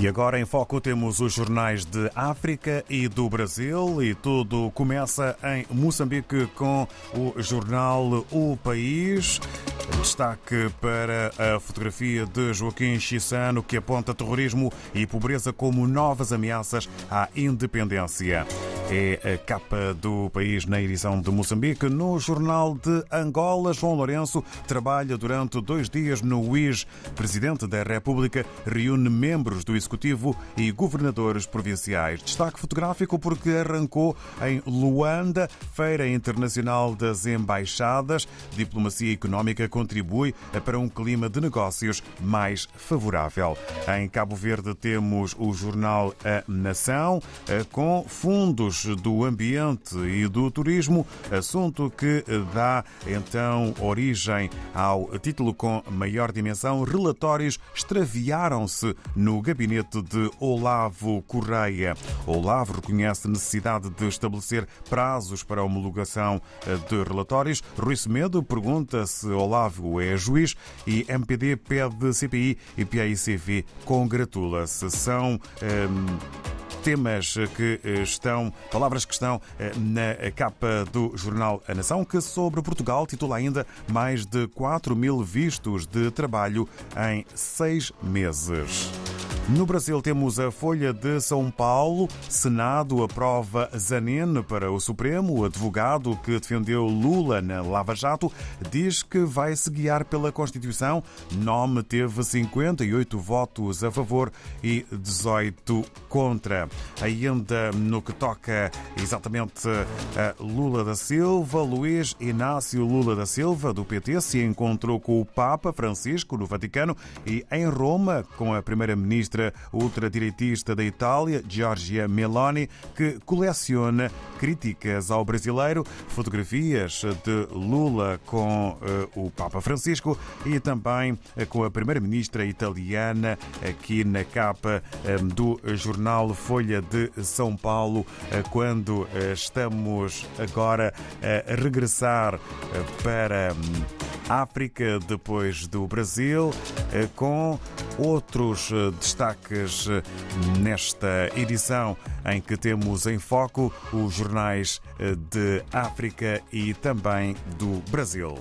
E agora em foco temos os jornais de África e do Brasil e tudo começa em Moçambique com o jornal O País. Destaque para a fotografia de Joaquim Chissano que aponta terrorismo e pobreza como novas ameaças à independência. É a capa do país na edição de Moçambique. No Jornal de Angola, João Lourenço trabalha durante dois dias no UIS. Presidente da República reúne membros do Executivo e governadores provinciais. Destaque fotográfico porque arrancou em Luanda, Feira Internacional das Embaixadas. Diplomacia económica contribui para um clima de negócios mais favorável. Em Cabo Verde temos o jornal A Nação com fundos do ambiente e do turismo, assunto que dá então origem ao título com maior dimensão. Relatórios extraviaram-se no gabinete de Olavo Correia. Olavo reconhece necessidade de estabelecer prazos para a homologação de relatórios. Rui Semedo pergunta se Olavo é juiz e MPD pede CPI e PAICV congratula-se. São. Hum, temas que estão, palavras que estão na capa do jornal A Nação, que sobre Portugal titula ainda mais de 4 mil vistos de trabalho em seis meses. No Brasil temos a Folha de São Paulo. Senado aprova Zanin para o Supremo. O advogado que defendeu Lula na Lava Jato diz que vai se guiar pela Constituição. Nome teve 58 votos a favor e 18 contra. Ainda no que toca exatamente a Lula da Silva, Luís Inácio Lula da Silva, do PT, se encontrou com o Papa Francisco no Vaticano e em Roma com a primeira-ministra ultradireitista da Itália, Giorgia Meloni, que coleciona críticas ao brasileiro, fotografias de Lula com uh, o Papa Francisco e também uh, com a primeira-ministra italiana aqui na capa um, do jornal Folha de São Paulo, uh, quando estamos agora a regressar para a África depois do Brasil, com outros destaques nesta edição em que temos em foco os jornais de África e também do Brasil.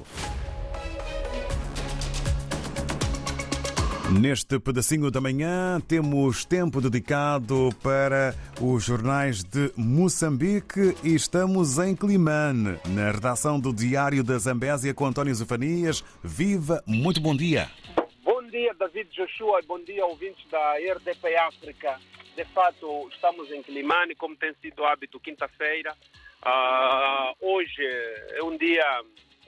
Neste pedacinho da manhã temos tempo dedicado para os jornais de Moçambique e estamos em Climane, na redação do Diário da Zambésia com António Zefanias. Viva, muito bom dia. Dia, David Joshua, bom dia, ouvintes da RDP África. De fato, estamos em Climane, como tem sido hábito, quinta-feira. Uh, hoje é um dia,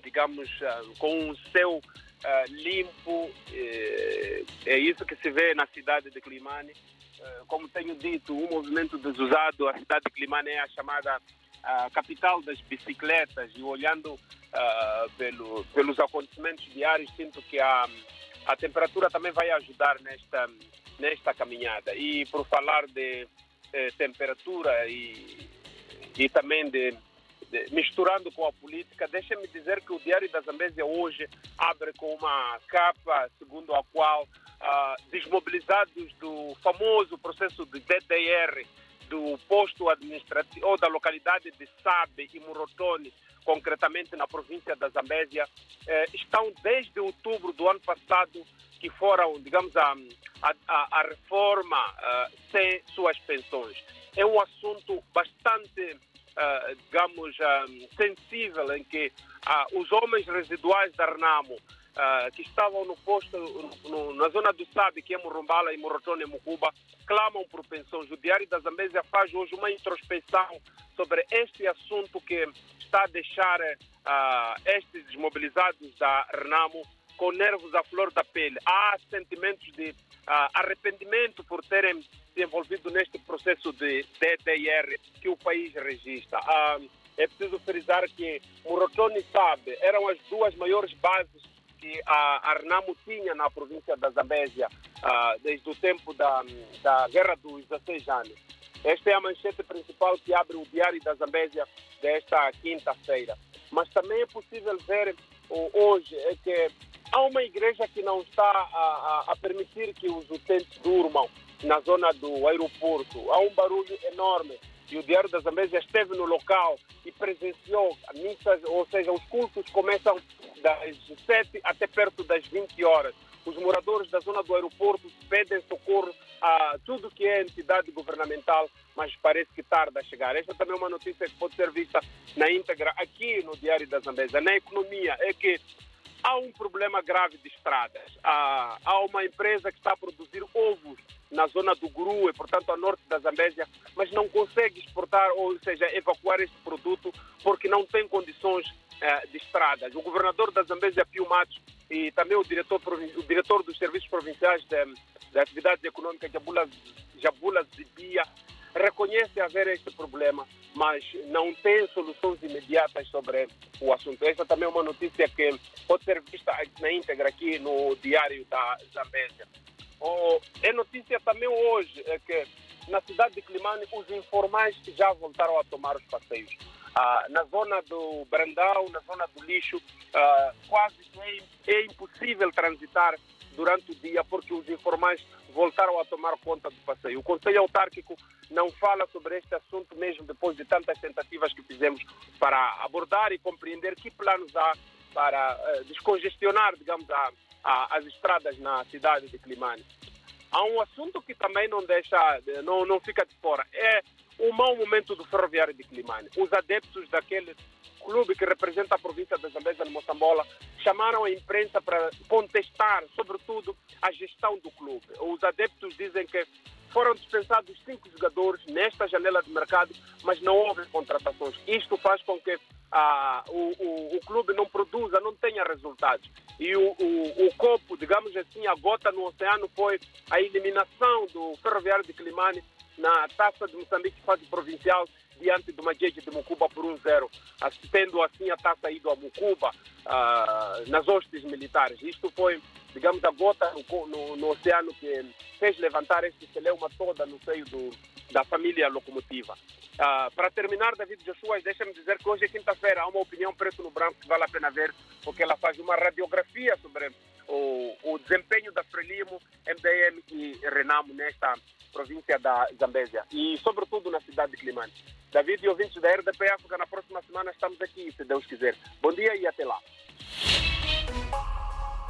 digamos, uh, com um céu Uh, limpo, é isso que se vê na cidade de Climane. Como tenho dito, um movimento desusado, a cidade de Climane é a chamada capital das bicicletas e olhando pelo, pelos acontecimentos diários, sinto que a, a temperatura também vai ajudar nesta, nesta caminhada. E por falar de eh, temperatura e, e também de misturando com a política, deixa-me dizer que o Diário da Zambésia hoje abre com uma capa segundo a qual uh, desmobilizados do famoso processo de DDR do posto administrativo ou da localidade de Sabe e Murotoni, concretamente na província da Zambésia, eh, estão desde outubro do ano passado que foram, digamos, a, a, a reforma uh, sem suas pensões. É um assunto bastante Uh, digamos, um, sensível em que uh, os homens residuais da Renamo, uh, que estavam no posto, no, na zona do Sabe, que é Murumbala e Morotone e Mucuba, clamam por pensões. O Diário da Zambésia faz hoje uma introspeção sobre este assunto que está a deixar estes desmobilizados da Renamo com nervos à flor da pele. Há sentimentos de arrependimento por terem se envolvido neste processo de DDR que o país registra. Ah, é preciso frisar que Morotoni sabe, eram as duas maiores bases que a Arnamo tinha na província da Zambésia ah, desde o tempo da, da Guerra dos 16 anos. Esta é a manchete principal que abre o Diário da Zambésia desta quinta-feira. Mas também é possível ver hoje é que há uma igreja que não está a, a, a permitir que os utentes durmam na zona do aeroporto. Há um barulho enorme e o Diário da Zambésia esteve no local e presenciou missas, ou seja, os cultos começam das 7 até perto das 20 horas. Os moradores da zona do aeroporto pedem socorro a tudo que é entidade governamental, mas parece que tarda a chegar. Esta também é uma notícia que pode ser vista na íntegra aqui no Diário da Zambésia. Na economia, é que há um problema grave de estradas. Há, uma empresa que está a produzir ovos na zona do Guru, e portanto a norte da Zambésia, mas não consegue exportar, ou seja, evacuar este produto porque não tem condições de estradas. O governador da Zambésia, Pio Matos, e também o diretor, o diretor dos serviços provinciais de, de atividades econômicas, Jabula, Jabula Zibia, reconhece haver este problema, mas não tem soluções imediatas sobre o assunto. Essa também é uma notícia que pode ser vista na íntegra aqui no Diário da Zambésia. Oh, é notícia também hoje é que na cidade de Climane os informais já voltaram a tomar os passeios. Ah, na zona do Brandão, na zona do lixo, ah, quase é, é impossível transitar durante o dia porque os informais voltaram a tomar conta do passeio. O Conselho Autárquico não fala sobre este assunto mesmo depois de tantas tentativas que fizemos para abordar e compreender que planos há para uh, descongestionar, digamos, a, a, as estradas na cidade de Climane. Há um assunto que também não deixa, não, não fica de fora, é o mau momento do ferroviário de Climane. Os adeptos daquele clube que representa a província da Zambésia de Moçambola chamaram a imprensa para contestar, sobretudo, a gestão do clube. Os adeptos dizem que foram dispensados cinco jogadores nesta janela de mercado, mas não houve contratações. Isto faz com que ah, o, o, o, clube não produza, não tenha resultados. E o, o, o copo, digamos assim, a gota no oceano foi a eliminação do Ferroviário de Climane na taça de Moçambique, fase provincial, diante do Majeje de Mucuba por 1-0, tendo assim a taça ido a Mucuba uh, nas hostes militares. Isto foi, digamos, a gota no, no, no oceano que fez levantar este celeuma toda no seio do, da família locomotiva. Uh, para terminar, David Joshua, deixa-me dizer que hoje é quinta-feira, há uma opinião preto no branco que vale a pena ver, porque ela faz uma radiografia sobre o, o desempenho da Frelimo, MDM e Renamo nesta província da Zambésia e, sobretudo, na cidade de Climane. David e ouvintes da RDP África, na próxima semana estamos aqui, se Deus quiser. Bom dia e até lá.